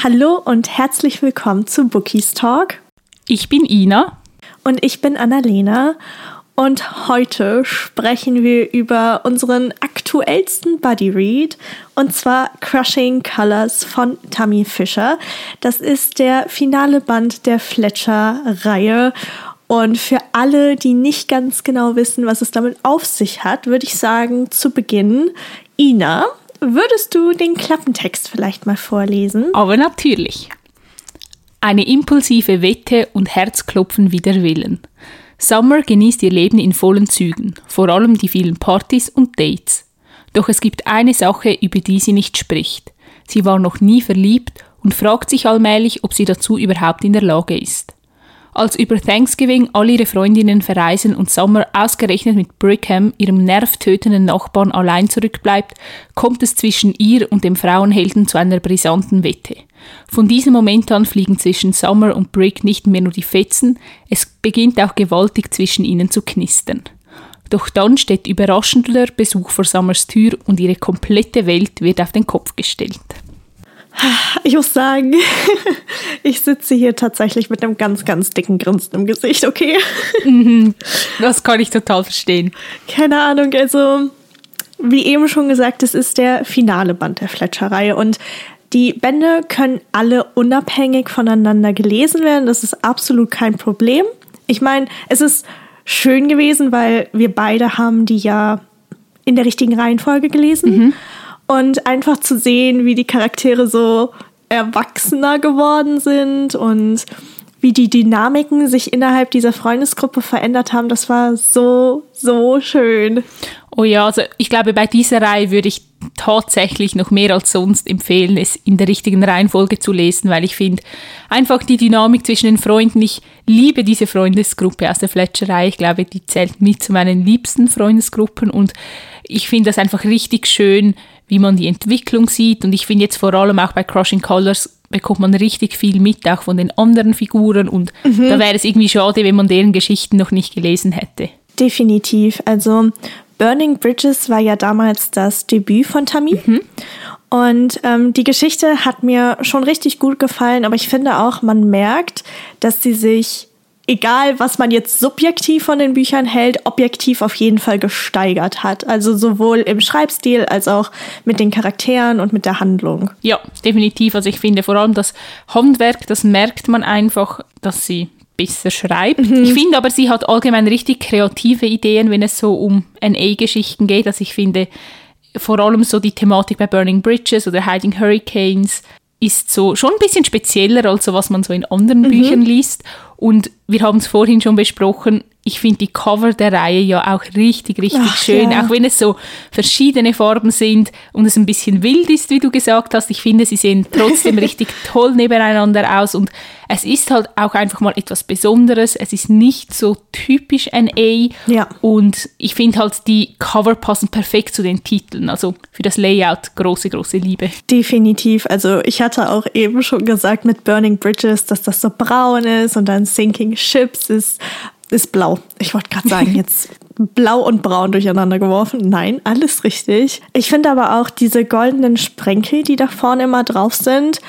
Hallo und herzlich willkommen zu Bookies Talk. Ich bin Ina. Und ich bin Annalena. Und heute sprechen wir über unseren aktuellsten Buddy Read und zwar Crushing Colors von Tammy Fisher. Das ist der finale Band der Fletcher-Reihe. Und für alle, die nicht ganz genau wissen, was es damit auf sich hat, würde ich sagen, zu Beginn, Ina, würdest du den Klappentext vielleicht mal vorlesen? Aber natürlich. Eine impulsive Wette und Herzklopfen wider Willen. Summer genießt ihr Leben in vollen Zügen, vor allem die vielen Partys und Dates. Doch es gibt eine Sache, über die sie nicht spricht. Sie war noch nie verliebt und fragt sich allmählich, ob sie dazu überhaupt in der Lage ist. Als über Thanksgiving all ihre Freundinnen verreisen und Summer ausgerechnet mit Brickham, ihrem nervtötenden Nachbarn, allein zurückbleibt, kommt es zwischen ihr und dem Frauenhelden zu einer brisanten Wette. Von diesem Moment an fliegen zwischen Summer und Brick nicht mehr nur die Fetzen, es beginnt auch gewaltig zwischen ihnen zu knistern. Doch dann steht überraschender Besuch vor Summers Tür und ihre komplette Welt wird auf den Kopf gestellt. Ich muss sagen, ich sitze hier tatsächlich mit einem ganz, ganz dicken Grinsen im Gesicht, okay? Mhm. Das kann ich total verstehen. Keine Ahnung, also wie eben schon gesagt, es ist der finale Band der Fletcherei und die Bände können alle unabhängig voneinander gelesen werden. Das ist absolut kein Problem. Ich meine, es ist schön gewesen, weil wir beide haben die ja in der richtigen Reihenfolge gelesen. Mhm. Und einfach zu sehen, wie die Charaktere so erwachsener geworden sind und wie die Dynamiken sich innerhalb dieser Freundesgruppe verändert haben, das war so, so schön. Oh ja, also ich glaube, bei dieser Reihe würde ich tatsächlich noch mehr als sonst empfehlen, es in der richtigen Reihenfolge zu lesen, weil ich finde einfach die Dynamik zwischen den Freunden, ich liebe diese Freundesgruppe aus der Fletcherei, ich glaube, die zählt mit zu meinen liebsten Freundesgruppen und ich finde das einfach richtig schön, wie man die Entwicklung sieht. Und ich finde jetzt vor allem auch bei Crushing Colors bekommt man richtig viel mit, auch von den anderen Figuren. Und mhm. da wäre es irgendwie schade, wenn man deren Geschichten noch nicht gelesen hätte. Definitiv. Also Burning Bridges war ja damals das Debüt von Tammy. Mhm. Und ähm, die Geschichte hat mir schon richtig gut gefallen, aber ich finde auch, man merkt, dass sie sich egal was man jetzt subjektiv von den Büchern hält, objektiv auf jeden Fall gesteigert hat. Also sowohl im Schreibstil als auch mit den Charakteren und mit der Handlung. Ja, definitiv. Also ich finde vor allem das Handwerk, das merkt man einfach, dass sie besser schreibt. Mhm. Ich finde aber, sie hat allgemein richtig kreative Ideen, wenn es so um NA-Geschichten geht. Also ich finde vor allem so die Thematik bei Burning Bridges oder Hiding Hurricanes ist so schon ein bisschen spezieller als so, was man so in anderen mhm. Büchern liest. Und wir haben es vorhin schon besprochen, ich finde die Cover der Reihe ja auch richtig, richtig Ach, schön, ja. auch wenn es so verschiedene Farben sind und es ein bisschen wild ist, wie du gesagt hast. Ich finde, sie sehen trotzdem richtig toll nebeneinander aus und es ist halt auch einfach mal etwas Besonderes. Es ist nicht so typisch NA ja. und ich finde halt, die Cover passen perfekt zu den Titeln. Also für das Layout große, große Liebe. Definitiv. Also ich hatte auch eben schon gesagt mit Burning Bridges, dass das so braun ist und dann Sinking Ships ist ist blau. Ich wollte gerade sagen, jetzt blau und braun durcheinander geworfen. Nein, alles richtig. Ich finde aber auch diese goldenen Sprenkel, die da vorne immer drauf sind.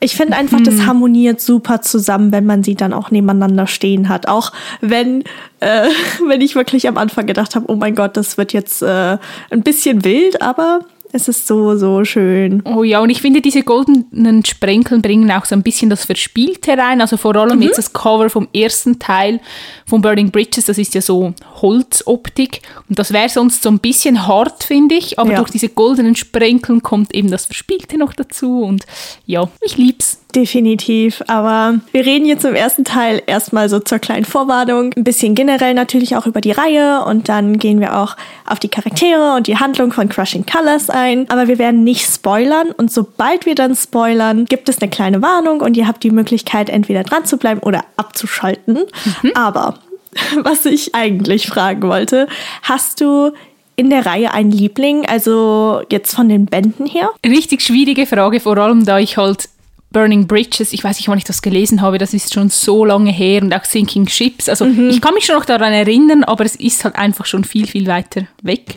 Ich finde einfach, das hm. harmoniert super zusammen, wenn man sie dann auch nebeneinander stehen hat. Auch wenn, äh, wenn ich wirklich am Anfang gedacht habe, oh mein Gott, das wird jetzt äh, ein bisschen wild, aber es ist so, so schön. Oh ja, und ich finde, diese goldenen Sprenkeln bringen auch so ein bisschen das Verspielte rein. Also vor allem mhm. jetzt das Cover vom ersten Teil von Burning Bridges, das ist ja so Holzoptik. Und das wäre sonst so ein bisschen hart, finde ich. Aber ja. durch diese goldenen Sprenkeln kommt eben das Verspielte noch dazu. Und ja, ich lieb's. Definitiv. Aber wir reden jetzt im ersten Teil erstmal so zur kleinen Vorwarnung. Ein bisschen generell natürlich auch über die Reihe und dann gehen wir auch auf die Charaktere und die Handlung von Crushing Colors ein. Aber wir werden nicht spoilern und sobald wir dann spoilern, gibt es eine kleine Warnung und ihr habt die Möglichkeit, entweder dran zu bleiben oder abzuschalten. Mhm. Aber was ich eigentlich fragen wollte, hast du in der Reihe einen Liebling, also jetzt von den Bänden her? Richtig schwierige Frage, vor allem da ich halt Burning Bridges, ich weiß nicht, wann ich das gelesen habe, das ist schon so lange her und auch Sinking Ships. Also mhm. ich kann mich schon noch daran erinnern, aber es ist halt einfach schon viel, viel weiter weg.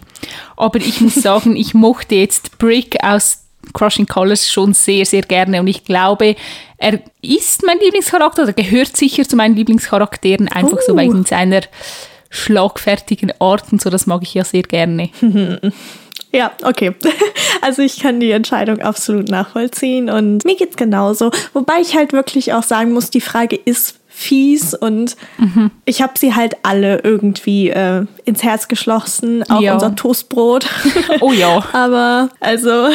Aber ich muss sagen, ich mochte jetzt Brick aus Crushing Colors schon sehr, sehr gerne und ich glaube, er ist mein Lieblingscharakter oder gehört sicher zu meinen Lieblingscharakteren, einfach uh. so wegen seiner schlagfertigen Art und so, das mag ich ja sehr gerne. Ja, okay. Also ich kann die Entscheidung absolut nachvollziehen und mir geht's genauso. Wobei ich halt wirklich auch sagen muss, die Frage ist fies und mhm. ich habe sie halt alle irgendwie äh, ins Herz geschlossen, auch ja. unser Toastbrot. Oh ja. Aber also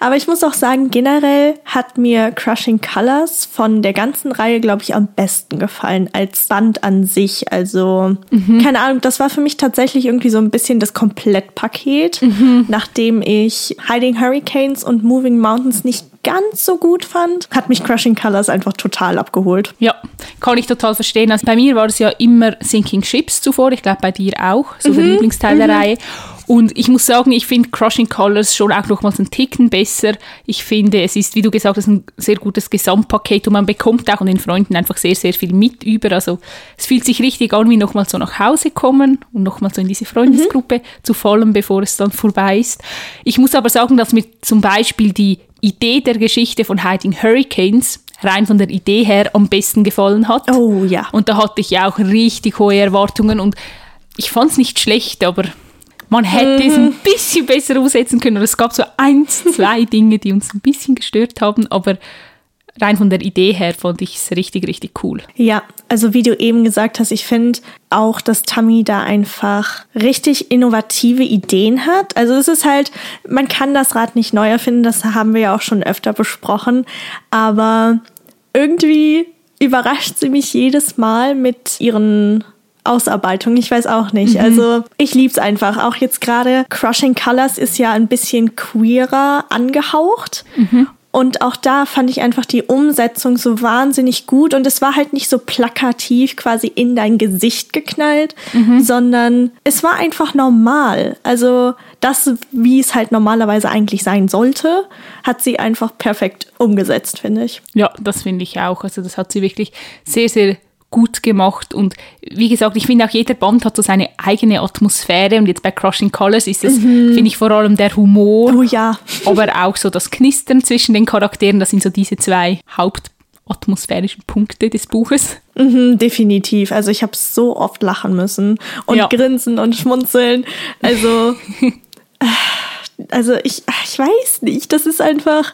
aber ich muss auch sagen, generell hat mir Crushing Colors von der ganzen Reihe, glaube ich, am besten gefallen als Band an sich. Also, mhm. keine Ahnung, das war für mich tatsächlich irgendwie so ein bisschen das Komplettpaket, mhm. nachdem ich Hiding Hurricanes und Moving Mountains nicht ganz so gut fand, hat mich Crushing Colors einfach total abgeholt. Ja, kann ich total verstehen. Also bei mir war es ja immer Sinking Ships zuvor, ich glaube bei dir auch, so mhm. der Lieblingsteil der mhm. Reihe. Und ich muss sagen, ich finde Crushing Colors schon auch nochmals einen Ticken besser. Ich finde, es ist, wie du gesagt hast, ein sehr gutes Gesamtpaket und man bekommt auch an den Freunden einfach sehr, sehr viel mit über. Also es fühlt sich richtig an, wie nochmal so nach Hause kommen und nochmal so in diese Freundesgruppe mhm. zu fallen, bevor es dann vorbei ist. Ich muss aber sagen, dass mir zum Beispiel die Idee der Geschichte von Hiding Hurricanes rein von der Idee her am besten gefallen hat. Oh ja. Und da hatte ich ja auch richtig hohe Erwartungen und ich fand es nicht schlecht, aber man hätte mhm. es ein bisschen besser umsetzen können. Es gab so eins, zwei Dinge, die uns ein bisschen gestört haben, aber rein von der Idee her fand ich es richtig, richtig cool. Ja, also wie du eben gesagt hast, ich finde auch, dass Tammy da einfach richtig innovative Ideen hat. Also es ist halt, man kann das Rad nicht neu erfinden, das haben wir ja auch schon öfter besprochen, aber irgendwie überrascht sie mich jedes Mal mit ihren Ausarbeitung. Ich weiß auch nicht. Mhm. Also ich lieb's einfach. Auch jetzt gerade Crushing Colors ist ja ein bisschen queerer angehaucht. Mhm. Und auch da fand ich einfach die Umsetzung so wahnsinnig gut. Und es war halt nicht so plakativ quasi in dein Gesicht geknallt, mhm. sondern es war einfach normal. Also das, wie es halt normalerweise eigentlich sein sollte, hat sie einfach perfekt umgesetzt, finde ich. Ja, das finde ich auch. Also das hat sie wirklich sehr, sehr gut gemacht und wie gesagt, ich finde auch jeder Band hat so seine eigene Atmosphäre und jetzt bei Crushing Colors ist es, mhm. finde ich vor allem der Humor, oh, ja. aber auch so das Knistern zwischen den Charakteren, das sind so diese zwei Hauptatmosphärischen Punkte des Buches. Mhm, definitiv. Also ich habe so oft lachen müssen und ja. grinsen und schmunzeln. Also, also ich, ich weiß nicht, das ist einfach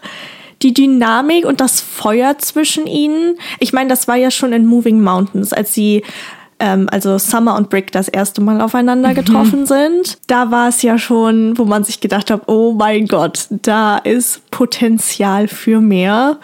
die Dynamik und das Feuer zwischen ihnen. Ich meine, das war ja schon in Moving Mountains, als sie ähm, also Summer und Brick das erste Mal aufeinander mhm. getroffen mhm. sind. Da war es ja schon, wo man sich gedacht hat, oh mein Gott, da ist Potenzial für mehr.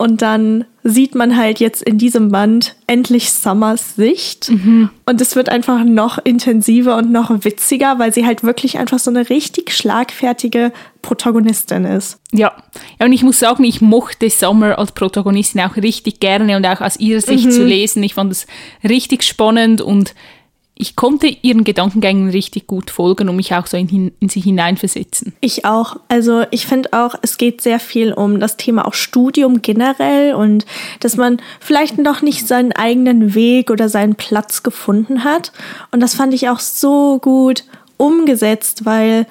Und dann sieht man halt jetzt in diesem Band endlich Summers Sicht. Mhm. Und es wird einfach noch intensiver und noch witziger, weil sie halt wirklich einfach so eine richtig schlagfertige Protagonistin ist. Ja, ja und ich muss sagen, ich mochte Summer als Protagonistin auch richtig gerne und auch aus ihrer Sicht mhm. zu lesen. Ich fand es richtig spannend und ich konnte ihren Gedankengängen richtig gut folgen und mich auch so in, in sie hineinversetzen. Ich auch. Also ich finde auch, es geht sehr viel um das Thema auch Studium generell und dass man vielleicht noch nicht seinen eigenen Weg oder seinen Platz gefunden hat. Und das fand ich auch so gut umgesetzt, weil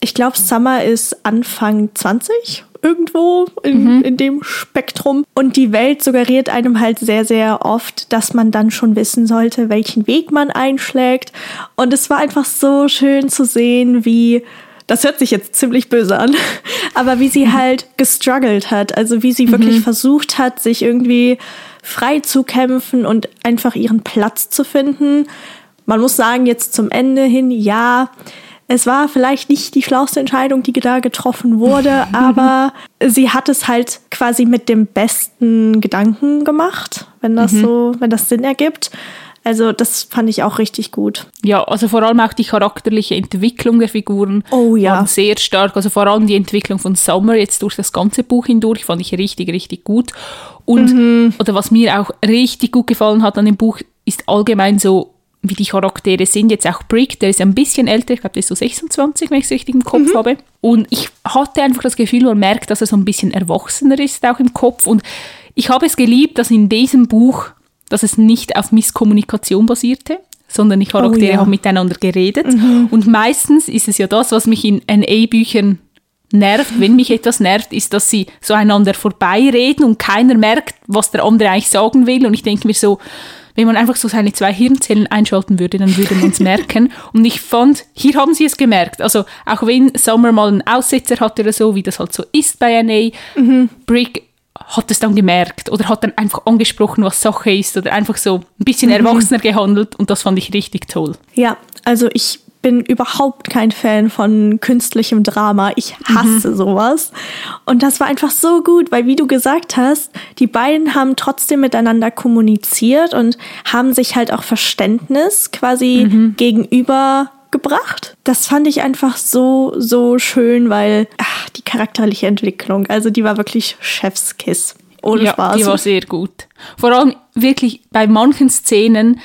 ich glaube, Summer ist Anfang 20 irgendwo in, mhm. in dem Spektrum. Und die Welt suggeriert einem halt sehr, sehr oft, dass man dann schon wissen sollte, welchen Weg man einschlägt. Und es war einfach so schön zu sehen, wie das hört sich jetzt ziemlich böse an, aber wie sie mhm. halt gestruggelt hat, also wie sie mhm. wirklich versucht hat, sich irgendwie frei zu kämpfen und einfach ihren Platz zu finden. Man muss sagen, jetzt zum Ende hin, ja, es war vielleicht nicht die schlauste Entscheidung, die da getroffen wurde, aber sie hat es halt quasi mit dem besten Gedanken gemacht, wenn das mhm. so, wenn das Sinn ergibt. Also das fand ich auch richtig gut. Ja, also vor allem auch die charakterliche Entwicklung der Figuren oh, ja. sehr stark. Also vor allem die Entwicklung von Summer jetzt durch das ganze Buch hindurch fand ich richtig, richtig gut. Und mhm. oder was mir auch richtig gut gefallen hat an dem Buch, ist allgemein so wie die Charaktere sind. Jetzt auch Brick, der ist ein bisschen älter, ich glaube, der ist so 26, wenn ich es richtig im Kopf mhm. habe. Und ich hatte einfach das Gefühl, man merkt, dass er so ein bisschen erwachsener ist, auch im Kopf. Und ich habe es geliebt, dass in diesem Buch, dass es nicht auf Misskommunikation basierte, sondern die Charaktere oh, ja. haben miteinander geredet. Mhm. Und meistens ist es ja das, was mich in NA-Büchern nervt, wenn mich etwas nervt, ist, dass sie so einander vorbeireden und keiner merkt, was der andere eigentlich sagen will. Und ich denke mir so, wenn man einfach so seine zwei Hirnzellen einschalten würde, dann würde man es merken. Und ich fand, hier haben sie es gemerkt. Also auch wenn Summer mal einen Aussetzer hatte oder so, wie das halt so ist bei NA, mhm. Brick hat es dann gemerkt oder hat dann einfach angesprochen, was Sache ist oder einfach so ein bisschen mhm. erwachsener gehandelt und das fand ich richtig toll. Ja, also ich bin überhaupt kein Fan von künstlichem Drama. Ich hasse mhm. sowas. Und das war einfach so gut, weil wie du gesagt hast, die beiden haben trotzdem miteinander kommuniziert und haben sich halt auch Verständnis quasi mhm. gegenüber gebracht. Das fand ich einfach so, so schön, weil ach, die charakterliche Entwicklung, also die war wirklich Chefskiss. Ohne ja, Spaß. Die war sehr gut. Vor allem wirklich bei manchen Szenen,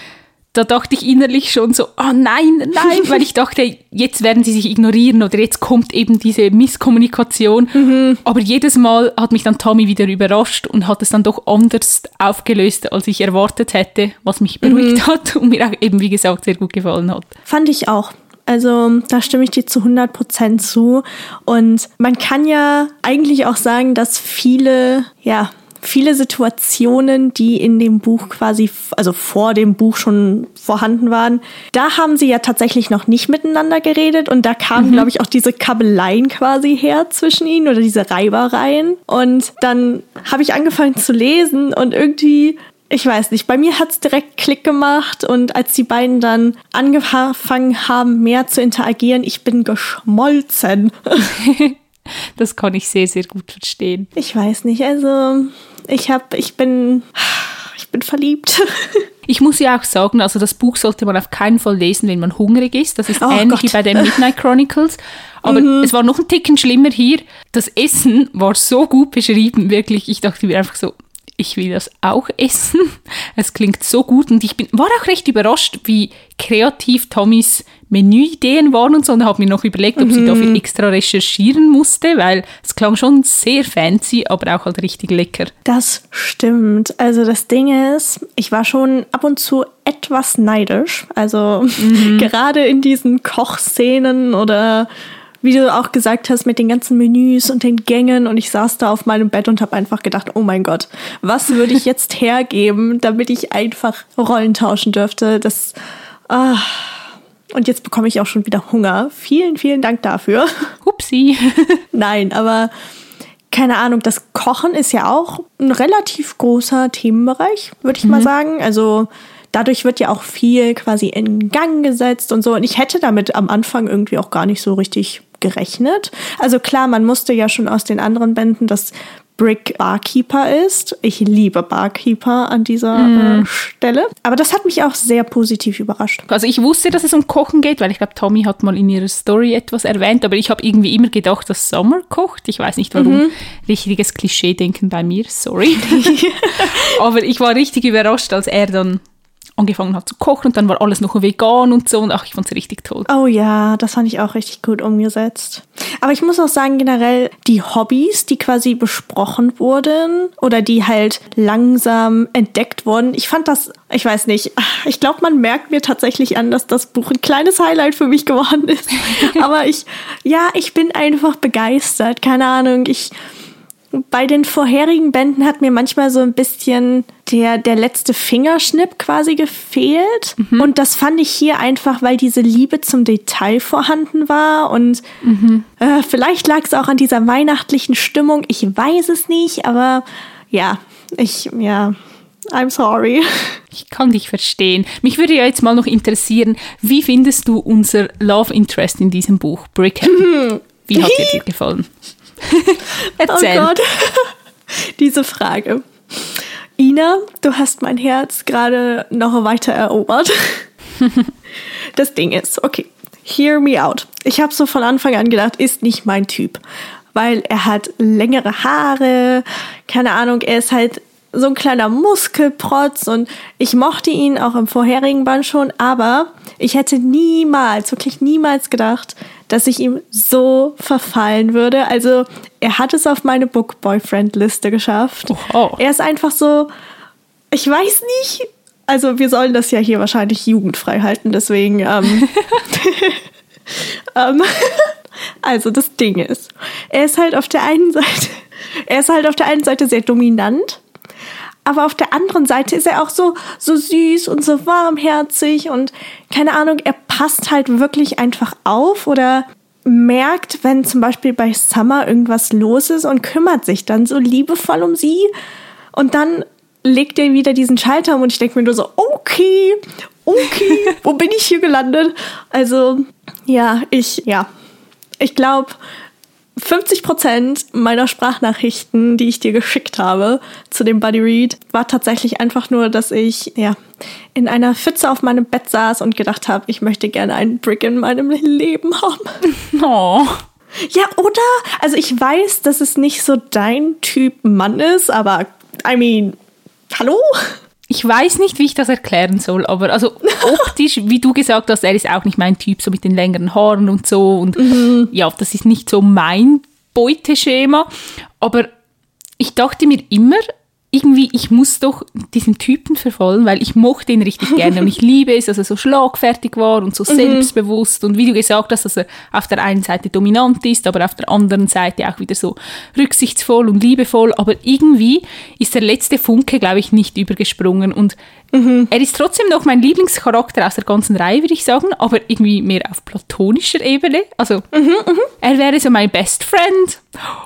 da dachte ich innerlich schon so, oh nein, nein, weil ich dachte, jetzt werden sie sich ignorieren oder jetzt kommt eben diese Misskommunikation. Mhm. Aber jedes Mal hat mich dann Tommy wieder überrascht und hat es dann doch anders aufgelöst, als ich erwartet hätte, was mich beruhigt mhm. hat und mir auch eben, wie gesagt, sehr gut gefallen hat. Fand ich auch. Also da stimme ich dir zu 100 Prozent zu. Und man kann ja eigentlich auch sagen, dass viele, ja, viele Situationen, die in dem Buch quasi, also vor dem Buch schon vorhanden waren, da haben sie ja tatsächlich noch nicht miteinander geredet und da kamen, mhm. glaube ich, auch diese Kabeleien quasi her zwischen ihnen oder diese Reibereien. Und dann habe ich angefangen zu lesen und irgendwie ich weiß nicht, bei mir hat es direkt Klick gemacht und als die beiden dann angefangen haben, mehr zu interagieren, ich bin geschmolzen. das kann ich sehr, sehr gut verstehen. Ich weiß nicht, also ich habe, ich bin, ich bin verliebt. Ich muss ja auch sagen, also das Buch sollte man auf keinen Fall lesen, wenn man hungrig ist. Das ist oh ähnlich Gott. wie bei den Midnight Chronicles. Aber mhm. es war noch ein Ticken schlimmer hier. Das Essen war so gut beschrieben, wirklich. Ich dachte mir einfach so, ich will das auch essen. Es klingt so gut und ich bin, war auch recht überrascht, wie kreativ Tommys Menüideen waren und so und habe mir noch überlegt, ob mhm. sie dafür extra recherchieren musste, weil es klang schon sehr fancy, aber auch halt richtig lecker. Das stimmt. Also das Ding ist, ich war schon ab und zu etwas neidisch. Also mhm. gerade in diesen Kochszenen oder wie du auch gesagt hast, mit den ganzen Menüs und den Gängen und ich saß da auf meinem Bett und habe einfach gedacht, oh mein Gott, was würde ich jetzt hergeben, damit ich einfach Rollen tauschen dürfte? Das ah. und jetzt bekomme ich auch schon wieder Hunger. Vielen, vielen Dank dafür. Upsi. Nein, aber keine Ahnung, das Kochen ist ja auch ein relativ großer Themenbereich, würde ich mhm. mal sagen. Also dadurch wird ja auch viel quasi in Gang gesetzt und so. Und ich hätte damit am Anfang irgendwie auch gar nicht so richtig gerechnet. Also klar, man musste ja schon aus den anderen Bänden, dass Brick Barkeeper ist. Ich liebe Barkeeper an dieser mm. äh, Stelle. Aber das hat mich auch sehr positiv überrascht. Also ich wusste, dass es um Kochen geht, weil ich glaube, Tommy hat mal in ihrer Story etwas erwähnt, aber ich habe irgendwie immer gedacht, dass Summer kocht. Ich weiß nicht warum. Mhm. Richtiges Klischee-Denken bei mir, sorry. aber ich war richtig überrascht, als er dann angefangen hat zu kochen und dann war alles noch vegan und so und ach, ich fand es richtig toll. Oh ja, das fand ich auch richtig gut umgesetzt. Aber ich muss auch sagen, generell die Hobbys, die quasi besprochen wurden oder die halt langsam entdeckt wurden, ich fand das, ich weiß nicht, ich glaube, man merkt mir tatsächlich an, dass das Buch ein kleines Highlight für mich geworden ist. Aber ich, ja, ich bin einfach begeistert. Keine Ahnung, ich bei den vorherigen Bänden hat mir manchmal so ein bisschen der, der letzte Fingerschnipp quasi gefehlt. Mhm. Und das fand ich hier einfach, weil diese Liebe zum Detail vorhanden war. Und mhm. äh, vielleicht lag es auch an dieser weihnachtlichen Stimmung. Ich weiß es nicht, aber ja, ich, ja, I'm sorry. Ich kann dich verstehen. Mich würde ja jetzt mal noch interessieren, wie findest du unser Love Interest in diesem Buch, Brickhead? Wie hat er dir gefallen? Erzähl. Oh Gott. Diese Frage. Ina, du hast mein Herz gerade noch weiter erobert. das Ding ist, okay, hear me out. Ich habe so von Anfang an gedacht, ist nicht mein Typ. Weil er hat längere Haare, keine Ahnung, er ist halt so ein kleiner Muskelprotz und ich mochte ihn auch im vorherigen Band schon, aber ich hätte niemals, wirklich niemals gedacht, dass ich ihm so verfallen würde. Also er hat es auf meine Book Boyfriend Liste geschafft. Oh. Er ist einfach so, ich weiß nicht. Also wir sollen das ja hier wahrscheinlich jugendfrei halten, deswegen. Ähm, ähm, Also das Ding ist, er ist halt auf der einen Seite, er ist halt auf der einen Seite sehr dominant, aber auf der anderen Seite ist er auch so, so süß und so warmherzig und keine Ahnung, er passt halt wirklich einfach auf oder merkt, wenn zum Beispiel bei Summer irgendwas los ist und kümmert sich dann so liebevoll um sie und dann legt er wieder diesen Schalter um und ich denke mir nur so, okay, okay, wo bin ich hier gelandet? Also, ja, ich, ja, ich glaube, 50 Prozent meiner Sprachnachrichten, die ich dir geschickt habe zu dem Buddy Read, war tatsächlich einfach nur, dass ich ja in einer Pfütze auf meinem Bett saß und gedacht habe, ich möchte gerne einen Brick in meinem Leben haben. Oh. Ja, oder? Also ich weiß, dass es nicht so dein Typ Mann ist, aber I mean, hallo? Ich weiß nicht, wie ich das erklären soll, aber also optisch, wie du gesagt hast, er ist auch nicht mein Typ, so mit den längeren Haaren und so. Und mhm. ja, das ist nicht so mein Beuteschema. Aber ich dachte mir immer, irgendwie, ich muss doch diesen Typen verfolgen, weil ich mochte ihn richtig gerne und ich liebe es, dass er so schlagfertig war und so mhm. selbstbewusst und wie du gesagt hast, dass er auf der einen Seite dominant ist, aber auf der anderen Seite auch wieder so rücksichtsvoll und liebevoll, aber irgendwie ist der letzte Funke, glaube ich, nicht übergesprungen und Mhm. Er ist trotzdem noch mein Lieblingscharakter aus der ganzen Reihe, würde ich sagen, aber irgendwie mehr auf platonischer Ebene. Also, mhm, mhm. er wäre so mein Best Friend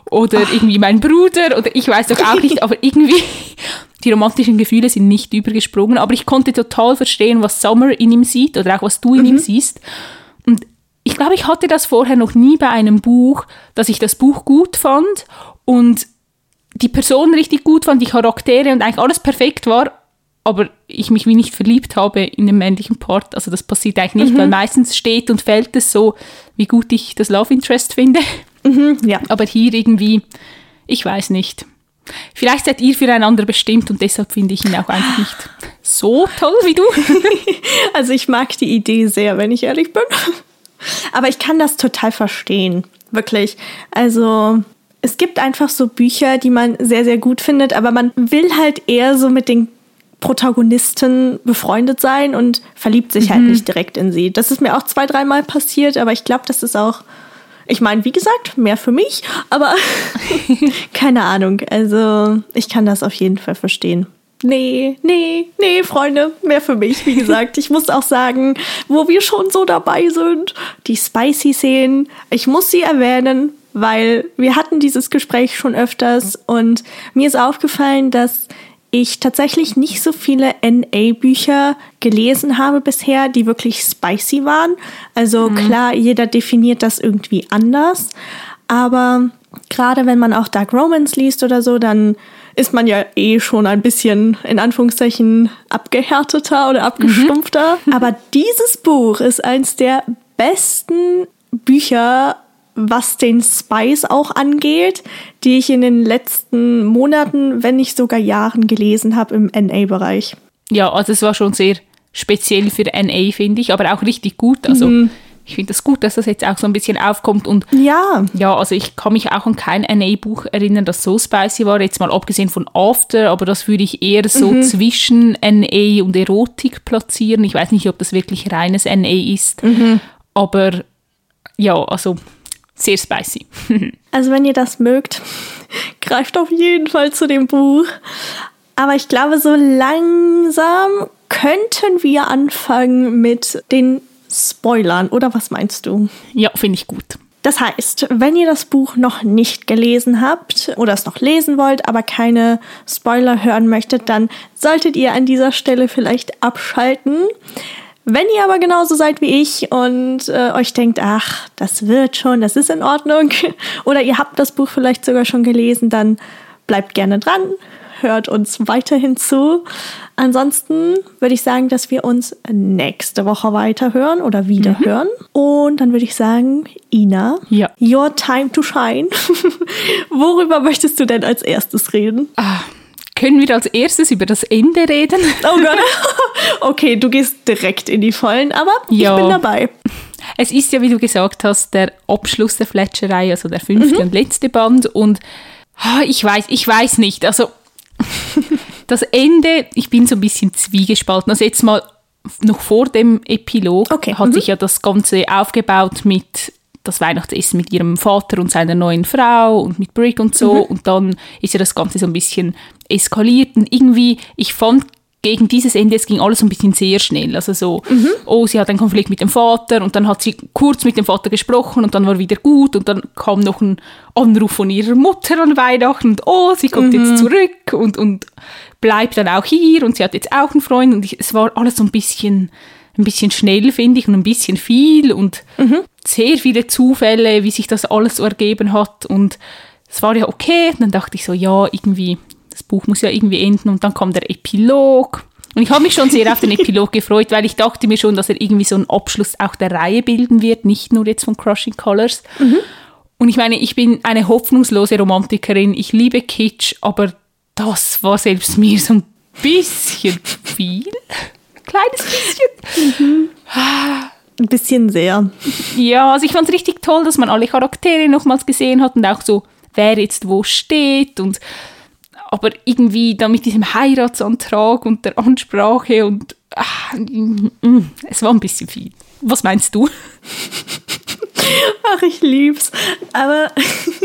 oder Ach. irgendwie mein Bruder oder ich weiß doch auch nicht, aber irgendwie die romantischen Gefühle sind nicht übergesprungen, aber ich konnte total verstehen, was Summer in ihm sieht oder auch was du in mhm. ihm siehst. Und ich glaube, ich hatte das vorher noch nie bei einem Buch, dass ich das Buch gut fand und die Person richtig gut fand, die Charaktere und eigentlich alles perfekt war aber ich mich wie nicht verliebt habe in den männlichen Part. Also das passiert eigentlich nicht, mhm. weil meistens steht und fällt es so, wie gut ich das Love Interest finde. Mhm, ja. Aber hier irgendwie, ich weiß nicht. Vielleicht seid ihr füreinander bestimmt und deshalb finde ich ihn auch einfach nicht so toll wie du. Also ich mag die Idee sehr, wenn ich ehrlich bin. Aber ich kann das total verstehen. Wirklich. Also es gibt einfach so Bücher, die man sehr, sehr gut findet, aber man will halt eher so mit den Protagonisten befreundet sein und verliebt sich halt mhm. halt nicht direkt in sie. Das ist mir auch zwei, dreimal passiert, aber ich glaube, das ist auch, ich meine, wie gesagt, mehr für mich, aber keine Ahnung. Also ich kann das auf jeden Fall verstehen. Nee, nee, nee, Freunde, mehr für mich, wie gesagt. Ich muss auch sagen, wo wir schon so dabei sind, die Spicy-Szenen, ich muss sie erwähnen, weil wir hatten dieses Gespräch schon öfters und mir ist aufgefallen, dass ich tatsächlich nicht so viele NA-Bücher gelesen habe bisher, die wirklich spicy waren. Also mhm. klar, jeder definiert das irgendwie anders. Aber gerade wenn man auch Dark Romance liest oder so, dann ist man ja eh schon ein bisschen in Anführungszeichen abgehärteter oder abgestumpfter. Mhm. Aber dieses Buch ist eins der besten Bücher was den Spice auch angeht, die ich in den letzten Monaten, wenn nicht sogar Jahren gelesen habe im NA-Bereich. Ja, also es war schon sehr speziell für NA, finde ich, aber auch richtig gut. Also mhm. ich finde es das gut, dass das jetzt auch so ein bisschen aufkommt. Und ja, ja also ich kann mich auch an kein NA-Buch erinnern, das so spicy war, jetzt mal abgesehen von After, aber das würde ich eher so mhm. zwischen NA und Erotik platzieren. Ich weiß nicht, ob das wirklich reines NA ist, mhm. aber ja, also sehr spicy. also wenn ihr das mögt, greift auf jeden Fall zu dem Buch. Aber ich glaube, so langsam könnten wir anfangen mit den Spoilern, oder was meinst du? Ja, finde ich gut. Das heißt, wenn ihr das Buch noch nicht gelesen habt oder es noch lesen wollt, aber keine Spoiler hören möchtet, dann solltet ihr an dieser Stelle vielleicht abschalten. Wenn ihr aber genauso seid wie ich und äh, euch denkt, ach, das wird schon, das ist in Ordnung, oder ihr habt das Buch vielleicht sogar schon gelesen, dann bleibt gerne dran, hört uns weiterhin zu. Ansonsten würde ich sagen, dass wir uns nächste Woche weiterhören oder wieder mhm. hören. Und dann würde ich sagen, Ina, ja. your time to shine. Worüber möchtest du denn als erstes reden? Ah können wir als erstes über das Ende reden? Oh Gott. Okay, du gehst direkt in die Vollen, aber ja. ich bin dabei. Es ist ja, wie du gesagt hast, der Abschluss der Fletcherei, also der fünfte mhm. und letzte Band. Und oh, ich weiß, ich weiß nicht. Also das Ende, ich bin so ein bisschen zwiegespalten. Also jetzt mal noch vor dem Epilog okay. hat mhm. sich ja das Ganze aufgebaut mit das Weihnachtsessen mit ihrem Vater und seiner neuen Frau und mit Brick und so. Mhm. Und dann ist ja das Ganze so ein bisschen eskaliert. Und irgendwie, ich fand gegen dieses Ende, es ging alles ein bisschen sehr schnell. Also so, mhm. oh, sie hat einen Konflikt mit dem Vater und dann hat sie kurz mit dem Vater gesprochen und dann war wieder gut und dann kam noch ein Anruf von ihrer Mutter an Weihnachten und oh, sie kommt mhm. jetzt zurück und, und bleibt dann auch hier und sie hat jetzt auch einen Freund und ich, es war alles so ein bisschen, ein bisschen schnell, finde ich, und ein bisschen viel und mhm. sehr viele Zufälle, wie sich das alles so ergeben hat und es war ja okay. Und dann dachte ich so, ja, irgendwie, das Buch muss ja irgendwie enden und dann kam der Epilog. Und ich habe mich schon sehr auf den Epilog gefreut, weil ich dachte mir schon, dass er irgendwie so einen Abschluss auch der Reihe bilden wird, nicht nur jetzt von Crushing Colors. Mhm. Und ich meine, ich bin eine hoffnungslose Romantikerin. Ich liebe Kitsch, aber das war selbst mir so ein bisschen viel. Kleines bisschen. Mhm. Ein bisschen sehr. Ja, also ich fand es richtig toll, dass man alle Charaktere nochmals gesehen hat und auch so, wer jetzt wo steht und aber irgendwie dann mit diesem Heiratsantrag und der Ansprache und ach, mm, es war ein bisschen viel. Was meinst du? Ach, ich lieb's. Aber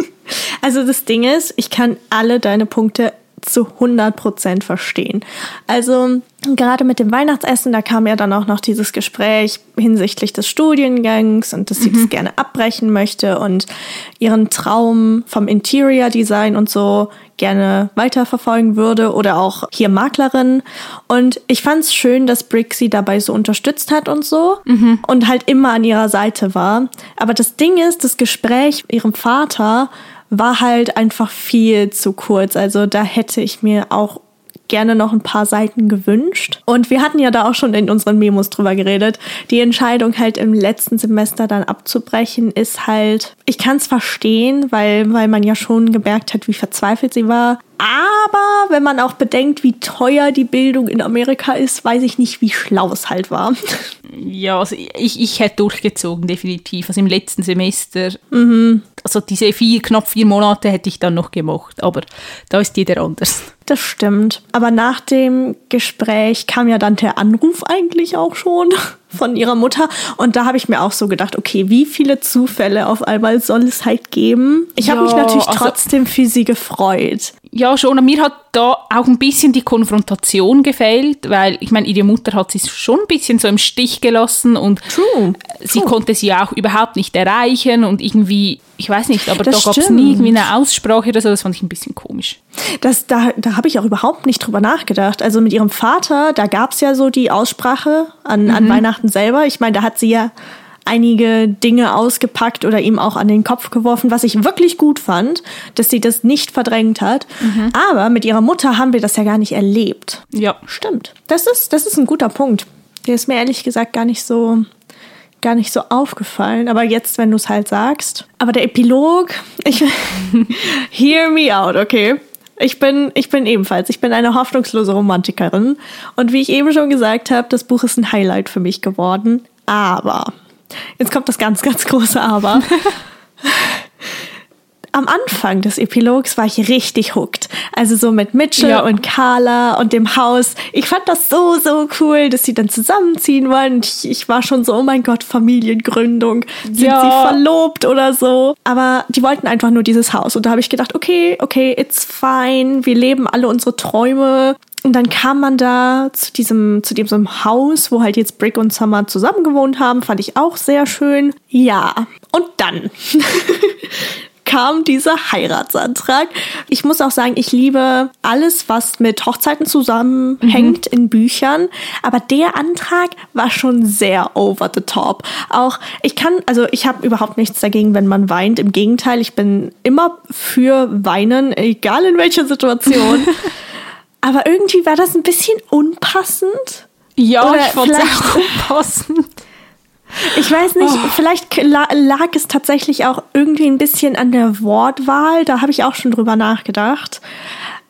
also das Ding ist, ich kann alle deine Punkte zu 100% verstehen. Also gerade mit dem Weihnachtsessen, da kam ja dann auch noch dieses Gespräch hinsichtlich des Studiengangs und dass sie mhm. das gerne abbrechen möchte und ihren Traum vom Interior Design und so gerne weiterverfolgen würde oder auch hier Maklerin. Und ich fand es schön, dass Brick sie dabei so unterstützt hat und so mhm. und halt immer an ihrer Seite war. Aber das Ding ist, das Gespräch mit ihrem Vater war halt einfach viel zu kurz. Also da hätte ich mir auch gerne noch ein paar Seiten gewünscht. Und wir hatten ja da auch schon in unseren Memos drüber geredet. Die Entscheidung halt im letzten Semester dann abzubrechen ist halt, ich kann es verstehen, weil, weil man ja schon gemerkt hat, wie verzweifelt sie war. Aber wenn man auch bedenkt, wie teuer die Bildung in Amerika ist, weiß ich nicht, wie schlau es halt war. Ja, also ich, ich hätte durchgezogen, definitiv. Also im letzten Semester, mhm. also diese vier, knapp vier Monate hätte ich dann noch gemacht. Aber da ist jeder anders. Das stimmt. Aber nach dem Gespräch kam ja dann der Anruf eigentlich auch schon von ihrer Mutter. Und da habe ich mir auch so gedacht, okay, wie viele Zufälle auf einmal soll es halt geben? Ich ja, habe mich natürlich also, trotzdem für sie gefreut. Ja, schon. Mir hat da auch ein bisschen die Konfrontation gefehlt, weil ich meine, ihre Mutter hat sie schon ein bisschen so im Stich gelassen und True. sie True. konnte sie auch überhaupt nicht erreichen und irgendwie, ich weiß nicht, aber das da gab es nie irgendwie eine Aussprache oder so, das fand ich ein bisschen komisch. Das, da da habe ich auch überhaupt nicht drüber nachgedacht. Also mit ihrem Vater, da gab es ja so die Aussprache an, mhm. an Weihnachten selber. Ich meine, da hat sie ja einige Dinge ausgepackt oder ihm auch an den Kopf geworfen, was ich wirklich gut fand, dass sie das nicht verdrängt hat. Mhm. Aber mit ihrer Mutter haben wir das ja gar nicht erlebt. Ja. Stimmt. Das ist, das ist ein guter Punkt. Der ist mir ehrlich gesagt gar nicht so gar nicht so aufgefallen, aber jetzt, wenn du es halt sagst. Aber der Epilog, ich hear me out, okay? Ich bin, ich bin ebenfalls, ich bin eine hoffnungslose Romantikerin. Und wie ich eben schon gesagt habe, das Buch ist ein Highlight für mich geworden. Aber Jetzt kommt das ganz, ganz große Aber. Am Anfang des Epilogs war ich richtig hooked. Also so mit Mitchell ja. und Carla und dem Haus. Ich fand das so, so cool, dass sie dann zusammenziehen wollen. Ich, ich war schon so, oh mein Gott, Familiengründung. Sind ja. sie verlobt oder so? Aber die wollten einfach nur dieses Haus. Und da habe ich gedacht, okay, okay, it's fine. Wir leben alle unsere Träume. Und dann kam man da zu diesem, zu diesem Haus, wo halt jetzt Brick und Summer zusammen gewohnt haben. Fand ich auch sehr schön. Ja. Und dann kam dieser Heiratsantrag. Ich muss auch sagen, ich liebe alles, was mit Hochzeiten zusammenhängt mhm. in Büchern. Aber der Antrag war schon sehr over the top. Auch ich kann, also ich habe überhaupt nichts dagegen, wenn man weint. Im Gegenteil, ich bin immer für Weinen, egal in welcher Situation. Aber irgendwie war das ein bisschen unpassend. Ja, Oder ich fand es auch unpassend. Ich weiß nicht, oh. vielleicht lag es tatsächlich auch irgendwie ein bisschen an der Wortwahl. Da habe ich auch schon drüber nachgedacht.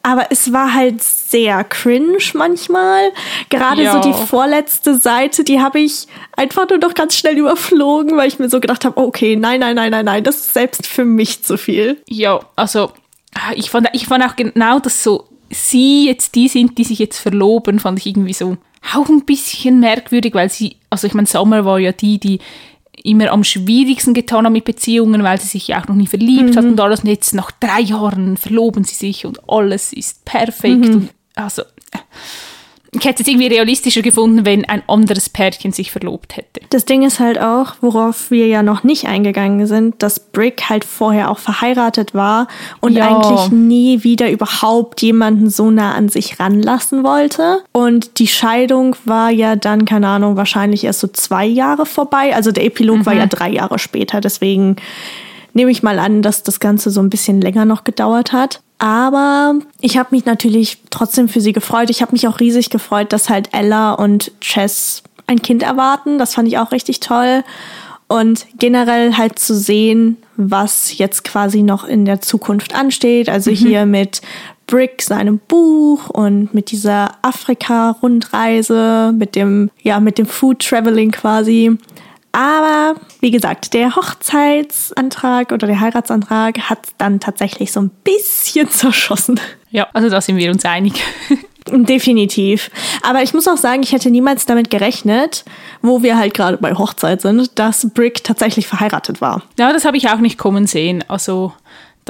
Aber es war halt sehr cringe manchmal. Gerade ja. so die vorletzte Seite, die habe ich einfach nur noch ganz schnell überflogen, weil ich mir so gedacht habe, okay, nein, nein, nein, nein, nein, das ist selbst für mich zu viel. Ja, also ich fand, ich fand auch genau das so sie jetzt die sind, die sich jetzt verloben, fand ich irgendwie so auch ein bisschen merkwürdig, weil sie, also ich meine, Summer war ja die, die immer am schwierigsten getan hat mit Beziehungen, weil sie sich ja auch noch nie verliebt Mhm. hat und alles. Und jetzt nach drei Jahren verloben sie sich und alles ist perfekt. Mhm. Und also, ich hätte es irgendwie realistischer gefunden, wenn ein anderes Pärchen sich verlobt hätte. Das Ding ist halt auch, worauf wir ja noch nicht eingegangen sind, dass Brick halt vorher auch verheiratet war und Ja. eigentlich nie wieder überhaupt jemanden so nah an sich ranlassen wollte. Und die Scheidung war ja dann, keine Ahnung, wahrscheinlich erst so zwei Jahre vorbei. Also der Epilog war ja drei Jahre später. Deswegen nehme ich mal an, dass das Ganze so ein bisschen länger noch gedauert hat. Aber ich habe mich natürlich trotzdem für sie gefreut. Ich habe mich auch riesig gefreut, dass halt Ella und Chess ein Kind erwarten. Das fand ich auch richtig toll. Und generell halt zu sehen, was jetzt quasi noch in der Zukunft ansteht. Also hier mit Brick, seinem Buch und mit dieser Afrika-Rundreise, mit dem, ja, mit dem Food Traveling quasi. Aber wie gesagt, der Hochzeitsantrag oder der Heiratsantrag hat dann tatsächlich so ein bisschen zerschossen. Ja, also da sind wir uns einig. Definitiv. Aber ich muss auch sagen, ich hätte niemals damit gerechnet, wo wir halt gerade bei Hochzeit sind, dass Brick tatsächlich verheiratet war. Ja, das habe ich auch nicht kommen sehen. Also,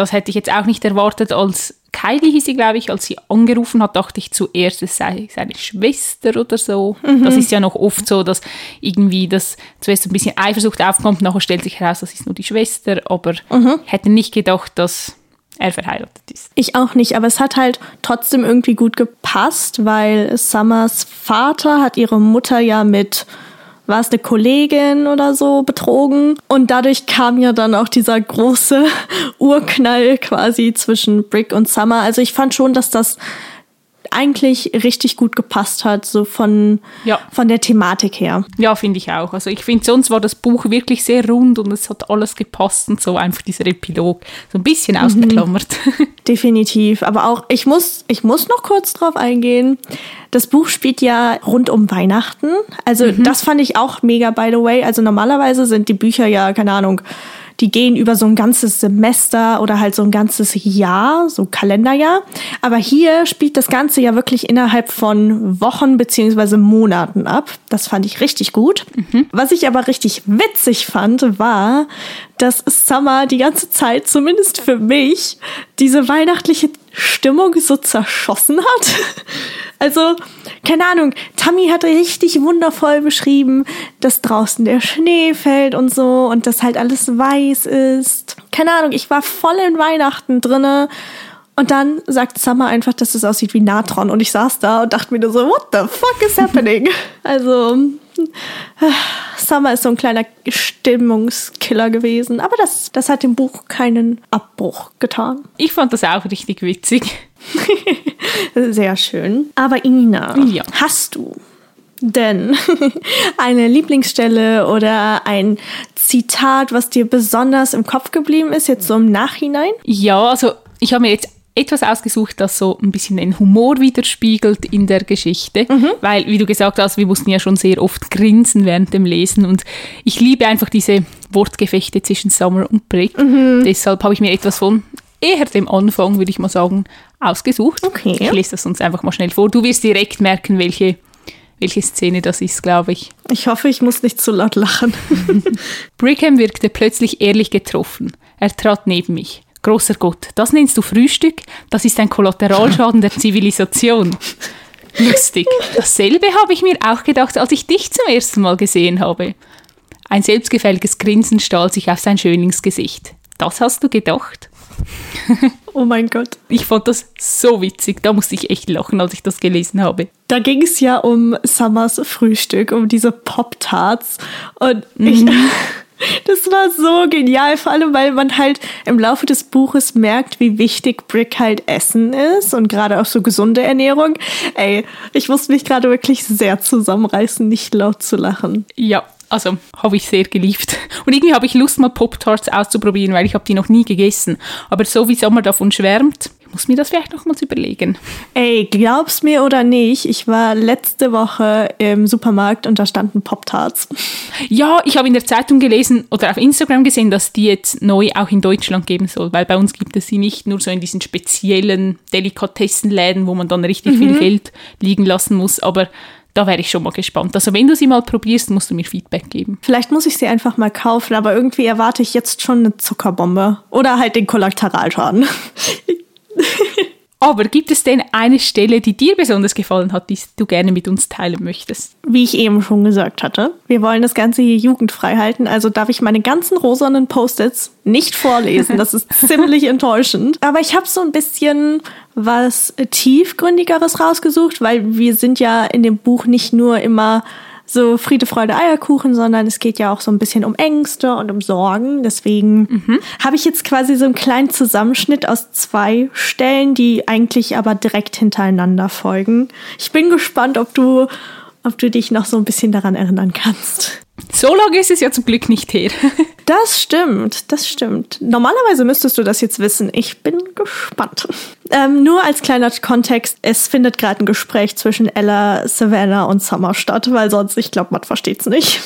das hätte ich jetzt auch nicht erwartet. Als Kylie hieß sie, glaube ich, als sie angerufen hat, dachte ich zuerst, es sei seine Schwester oder so. Das ist ja noch oft so, dass irgendwie das zuerst ein bisschen Eifersucht aufkommt, nachher stellt sich heraus, das ist nur die Schwester. Aber ich hätte nicht gedacht, dass er verheiratet ist. Ich auch nicht, aber es hat halt trotzdem irgendwie gut gepasst, weil Summers Vater hat ihre Mutter ja mit, war es eine Kollegin oder so, betrogen. Und dadurch kam ja dann auch dieser große Urknall quasi zwischen Brick und Summer. Also ich fand schon, dass das eigentlich richtig gut gepasst hat, so von, Ja. von der Thematik her. Ja, finde ich auch. Also ich finde, sonst war das Buch wirklich sehr rund und es hat alles gepasst und so einfach dieser Epilog so ein bisschen ausgeklammert. Definitiv. Aber auch, ich muss, ich muss noch kurz drauf eingehen. Das Buch spielt ja rund um Weihnachten. Also, das fand ich auch mega, by the way. Also, normalerweise sind die Bücher ja, keine Ahnung, die gehen über so ein ganzes Semester oder halt so ein ganzes Jahr, so Kalenderjahr. Aber hier spielt das Ganze ja wirklich innerhalb von Wochen beziehungsweise Monaten ab. Das fand ich richtig gut. Was ich aber richtig witzig fand, war, dass Summer die ganze Zeit, zumindest für mich, diese weihnachtliche Stimmung so zerschossen hat. Also, keine Ahnung, Tammy hat richtig wundervoll beschrieben, dass draußen der Schnee fällt und so und dass halt alles weiß ist. Keine Ahnung, ich war voll in Weihnachten drinne. Und dann sagt Summer einfach, dass es aussieht wie Natron. Und ich saß da und dachte mir nur so, what the fuck is happening? also, Summer ist so ein kleiner Stimmungskiller gewesen. Aber das, das hat dem Buch keinen Abbruch getan. Ich fand das auch richtig witzig. Sehr schön. Aber Ina, Ja. hast du denn eine Lieblingsstelle oder ein Zitat, was dir besonders im Kopf geblieben ist, jetzt so im Nachhinein? Ja, also ich habe mir jetzt etwas ausgesucht, das so ein bisschen den Humor widerspiegelt in der Geschichte, weil, wie du gesagt hast, wir mussten ja schon sehr oft grinsen während dem Lesen und ich liebe einfach diese Wortgefechte zwischen Summer und Brick. Deshalb habe ich mir etwas von eher dem Anfang, würde ich mal sagen, ausgesucht. Okay. Ich lese das uns einfach mal schnell vor. Du wirst direkt merken, welche, welche Szene das ist, glaube ich. Ich hoffe, ich muss nicht zu laut lachen. Brigham wirkte plötzlich ehrlich getroffen. Er trat neben mich. Großer Gott, das nennst du Frühstück? Das ist ein Kollateralschaden der Zivilisation. Lustig. Dasselbe habe ich mir auch gedacht, als ich dich zum ersten Mal gesehen habe. Ein selbstgefälliges Grinsen stahl sich auf sein Schöningsgesicht. Das hast du gedacht? Oh mein Gott. Ich fand das so witzig. Da musste ich echt lachen, als ich das gelesen habe. Da ging es ja um Summers Frühstück, um diese Pop-Tarts. Und ich, das war so genial, vor allem weil man halt im Laufe des Buches merkt, wie wichtig Brick halt Essen ist und gerade auch so gesunde Ernährung. Ey, ich musste mich gerade wirklich sehr zusammenreißen, nicht laut zu lachen. Ja, also habe ich sehr geliebt. Und irgendwie habe ich Lust, mal Pop-Tarts auszuprobieren, weil ich habe die noch nie gegessen. Aber so wie Sommer davon schwärmt, muss mir das vielleicht nochmals überlegen. Ey, glaub's mir oder nicht, ich war letzte Woche im Supermarkt und da standen Pop-Tarts. Ja, ich habe in der Zeitung gelesen oder auf Instagram gesehen, dass die jetzt neu auch in Deutschland geben soll, weil bei uns gibt es sie nicht nur so in diesen speziellen Delikatessenläden, wo man dann richtig viel Geld liegen lassen muss, aber da wäre ich schon mal gespannt. Also wenn du sie mal probierst, musst du mir Feedback geben. Vielleicht muss ich sie einfach mal kaufen, aber irgendwie erwarte ich jetzt schon eine Zuckerbombe. Oder halt den Kollateralschaden. Aber gibt es denn eine Stelle, die dir besonders gefallen hat, die du gerne mit uns teilen möchtest? Wie ich eben schon gesagt hatte, wir wollen das Ganze hier jugendfrei halten, also darf ich meine ganzen rosanen Post-its nicht vorlesen. Das ist ziemlich enttäuschend. Aber ich habe so ein bisschen was tiefgründigeres rausgesucht, weil wir sind ja in dem Buch nicht nur immer so Friede, Freude, Eierkuchen, sondern es geht ja auch so ein bisschen um Ängste und um Sorgen. Deswegen mhm. habe ich jetzt quasi so einen kleinen Zusammenschnitt aus zwei Stellen, die eigentlich aber direkt hintereinander folgen. Ich bin gespannt, ob du, ob du dich noch so ein bisschen daran erinnern kannst. So lange ist es ja zum Glück nicht her. das stimmt, das stimmt. Normalerweise müsstest du das jetzt wissen. Ich bin gespannt. Ähm, nur als kleiner Kontext, es findet gerade ein Gespräch zwischen Ella, Savannah und Summer statt, weil sonst, ich glaube, man versteht es nicht.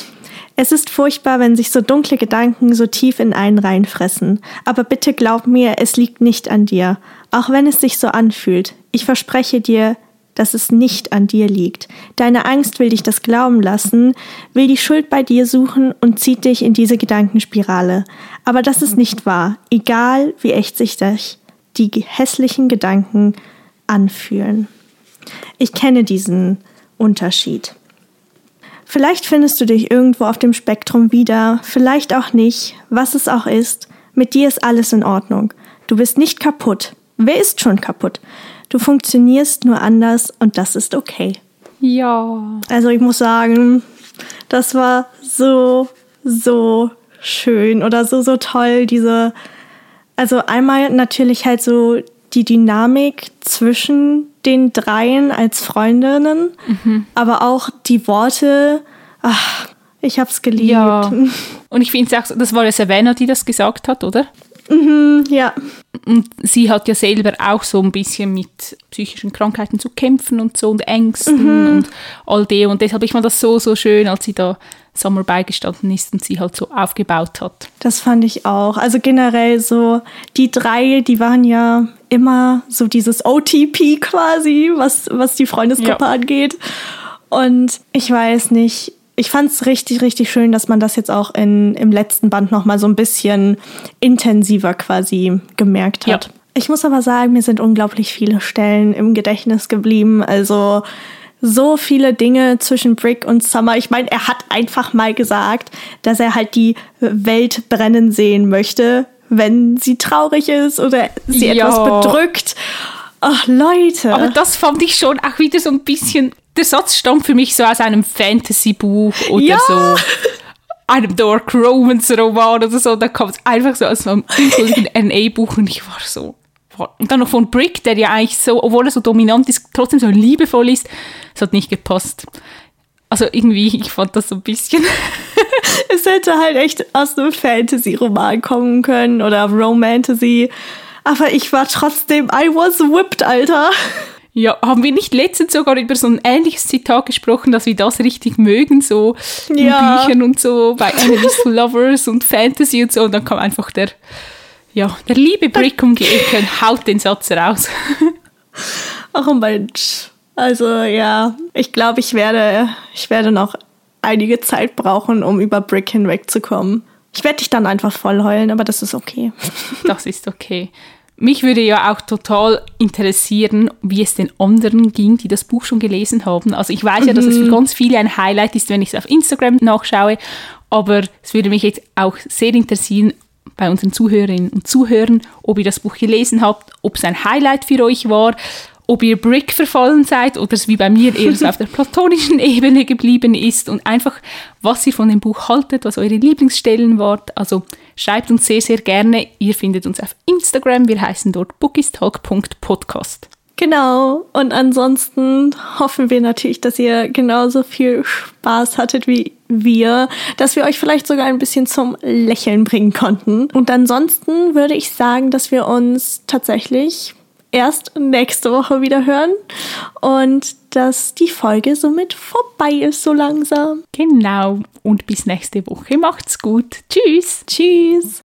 Es ist furchtbar, wenn sich so dunkle Gedanken so tief in einen reinfressen. Aber bitte glaub mir, es liegt nicht an dir. Auch wenn es sich so anfühlt. Ich verspreche dir, dass es nicht an dir liegt. Deine Angst will dich das glauben lassen, will die Schuld bei dir suchen und zieht dich in diese Gedankenspirale. Aber das ist nicht wahr, egal wie echt sich das die hässlichen Gedanken anfühlen. Ich kenne diesen Unterschied. Vielleicht findest du dich irgendwo auf dem Spektrum wieder, vielleicht auch nicht, was es auch ist. Mit dir ist alles in Ordnung. Du bist nicht kaputt. Wer ist schon kaputt? Du funktionierst nur anders und das ist okay. Ja. Also ich muss sagen, das war so, so schön oder so, so toll, diese, also einmal natürlich halt so die Dynamik zwischen den dreien als Freundinnen, mhm. aber auch die Worte, ach, ich hab's geliebt. Ja. Und ich finde es auch, das war ja Savannah, die das gesagt hat, oder? Mhm, ja. Und sie hat ja selber auch so ein bisschen mit psychischen Krankheiten zu kämpfen und so und Ängsten mhm. und all dem. Und deshalb ich fand das so, so schön, als sie da Sommer beigestanden ist und sie halt so aufgebaut hat. Das fand ich auch. Also generell so, die drei, die waren ja immer so dieses OTP quasi, was, was die Freundesgruppe ja. angeht. Und ich weiß nicht, ich fand es richtig, richtig schön, dass man das jetzt auch in, im letzten Band nochmal so ein bisschen intensiver quasi gemerkt hat. Ja. Ich muss aber sagen, mir sind unglaublich viele Stellen im Gedächtnis geblieben. Also so viele Dinge zwischen Brick und Summer. Ich meine, er hat einfach mal gesagt, dass er halt die Welt brennen sehen möchte, wenn sie traurig ist oder sie ja. etwas bedrückt. Ach, Leute. Aber das fand ich schon auch wieder so ein bisschen der Satz stammt für mich so aus einem Fantasy-Buch oder ja. so einem Dark Romance-Roman oder so. Da kommt es einfach so aus einem unschuldigen NA-Buch und ich war so. Und dann noch von Brick, der ja eigentlich so, obwohl er so dominant ist, trotzdem so liebevoll ist. Es hat nicht gepasst. Also irgendwie, ich fand das so ein bisschen. es hätte halt echt aus einem Fantasy-Roman kommen können oder Romantasy. Aber ich war trotzdem, I was whipped, Alter. Ja, haben wir nicht letztens sogar über so ein ähnliches Zitat gesprochen, dass wir das richtig mögen, so in ja. Büchern und so, bei Enemies to Lovers und Fantasy und so. Und dann kam einfach der, ja, der liebe Brick um die Ecke und haut den Satz raus. Ach Mensch. Also ja, ich glaube, ich werde, ich werde noch einige Zeit brauchen, um über Brick hinwegzukommen. Ich werde dich dann einfach voll heulen, aber das ist okay. Das ist okay. Mich würde ja auch total interessieren, wie es den anderen ging, die das Buch schon gelesen haben. Also ich weiß ja, dass es für mhm. ganz viele ein Highlight ist, wenn ich es auf Instagram nachschaue, aber es würde mich jetzt auch sehr interessieren bei unseren Zuhörerinnen und Zuhörern, ob ihr das Buch gelesen habt, ob es ein Highlight für euch war ob ihr Brick verfallen seid oder es wie bei mir eher so auf der platonischen Ebene geblieben ist und einfach, was ihr von dem Buch haltet, was eure Lieblingsstellen wart. Also schreibt uns sehr, sehr gerne. Ihr findet uns auf Instagram. Wir heißen dort bookistalk.podcast. Genau. Und ansonsten hoffen wir natürlich, dass ihr genauso viel Spaß hattet wie wir, dass wir euch vielleicht sogar ein bisschen zum Lächeln bringen konnten. Und ansonsten würde ich sagen, dass wir uns tatsächlich erst nächste Woche wieder hören und dass die Folge somit vorbei ist so langsam. Genau. Und bis nächste Woche. Macht's gut. Tschüss. Tschüss.